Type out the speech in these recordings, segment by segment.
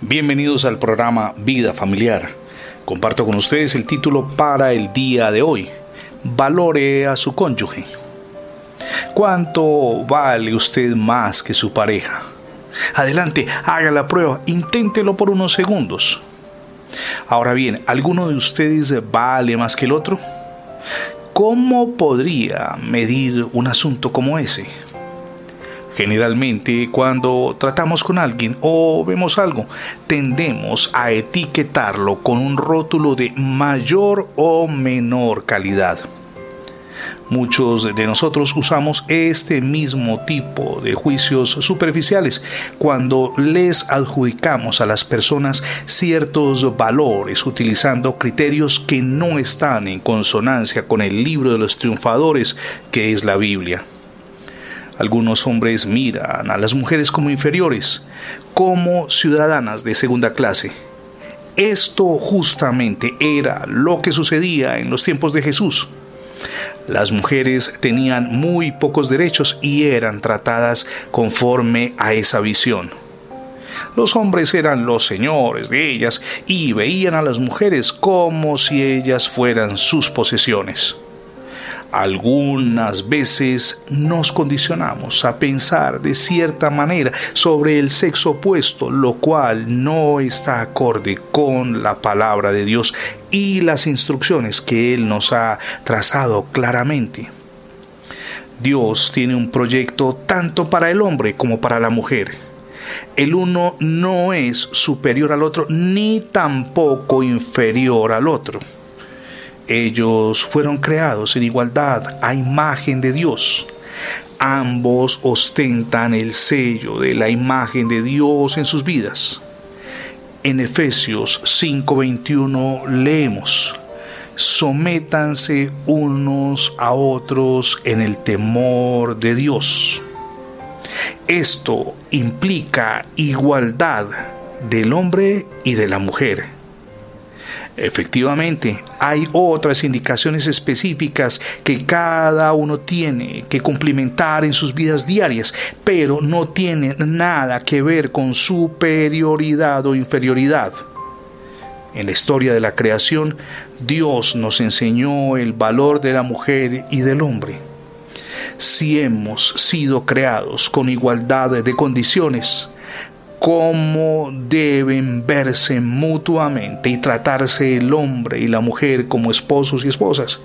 Bienvenidos al programa Vida Familiar. Comparto con ustedes el título para el día de hoy. Valore a su cónyuge. ¿Cuánto vale usted más que su pareja? Adelante, haga la prueba, inténtelo por unos segundos. Ahora bien, ¿alguno de ustedes vale más que el otro? ¿Cómo podría medir un asunto como ese? Generalmente cuando tratamos con alguien o vemos algo, tendemos a etiquetarlo con un rótulo de mayor o menor calidad. Muchos de nosotros usamos este mismo tipo de juicios superficiales cuando les adjudicamos a las personas ciertos valores utilizando criterios que no están en consonancia con el libro de los triunfadores que es la Biblia. Algunos hombres miran a las mujeres como inferiores, como ciudadanas de segunda clase. Esto justamente era lo que sucedía en los tiempos de Jesús. Las mujeres tenían muy pocos derechos y eran tratadas conforme a esa visión. Los hombres eran los señores de ellas y veían a las mujeres como si ellas fueran sus posesiones. Algunas veces nos condicionamos a pensar de cierta manera sobre el sexo opuesto, lo cual no está acorde con la palabra de Dios y las instrucciones que Él nos ha trazado claramente. Dios tiene un proyecto tanto para el hombre como para la mujer. El uno no es superior al otro ni tampoco inferior al otro. Ellos fueron creados en igualdad a imagen de Dios. Ambos ostentan el sello de la imagen de Dios en sus vidas. En Efesios 5:21 leemos, sométanse unos a otros en el temor de Dios. Esto implica igualdad del hombre y de la mujer Efectivamente, hay otras indicaciones específicas que cada uno tiene que cumplimentar en sus vidas diarias, pero no tienen nada que ver con superioridad o inferioridad. En la historia de la creación, Dios nos enseñó el valor de la mujer y del hombre. Si hemos sido creados con igualdad de condiciones, cómo deben verse mutuamente y tratarse el hombre y la mujer como esposos y esposas.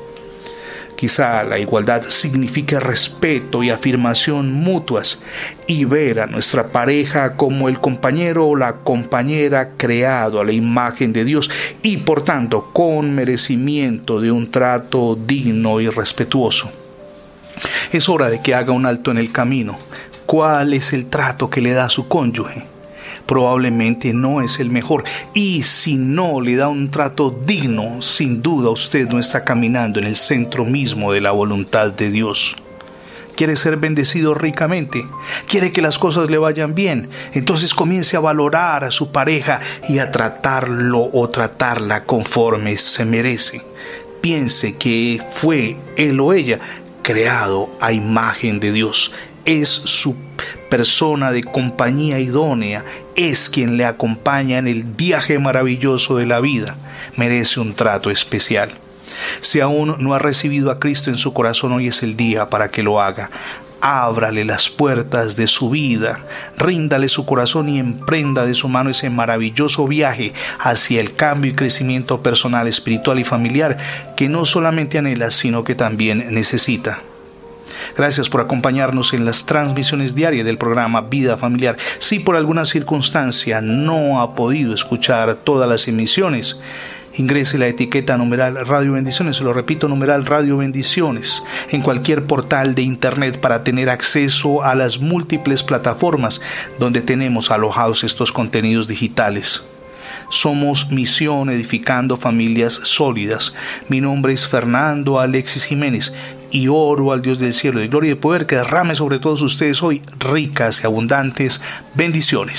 Quizá la igualdad signifique respeto y afirmación mutuas y ver a nuestra pareja como el compañero o la compañera creado a la imagen de Dios y por tanto con merecimiento de un trato digno y respetuoso. Es hora de que haga un alto en el camino. ¿Cuál es el trato que le da a su cónyuge? Probablemente no es el mejor. Y si no le da un trato digno, sin duda usted no está caminando en el centro mismo de la voluntad de Dios. Quiere ser bendecido ricamente, quiere que las cosas le vayan bien, entonces comience a valorar a su pareja y a tratarlo o tratarla conforme se merece. Piense que fue él o ella creado a imagen de Dios es su persona de compañía idónea, es quien le acompaña en el viaje maravilloso de la vida, merece un trato especial. Si aún no ha recibido a Cristo en su corazón, hoy es el día para que lo haga. Ábrale las puertas de su vida, ríndale su corazón y emprenda de su mano ese maravilloso viaje hacia el cambio y crecimiento personal, espiritual y familiar que no solamente anhela, sino que también necesita. Gracias por acompañarnos en las transmisiones diarias del programa Vida Familiar. Si por alguna circunstancia no ha podido escuchar todas las emisiones, ingrese la etiqueta numeral Radio Bendiciones, se lo repito, numeral Radio Bendiciones, en cualquier portal de Internet para tener acceso a las múltiples plataformas donde tenemos alojados estos contenidos digitales. Somos Misión Edificando Familias Sólidas. Mi nombre es Fernando Alexis Jiménez y oro al Dios del cielo de gloria y poder que derrame sobre todos ustedes hoy ricas y abundantes bendiciones.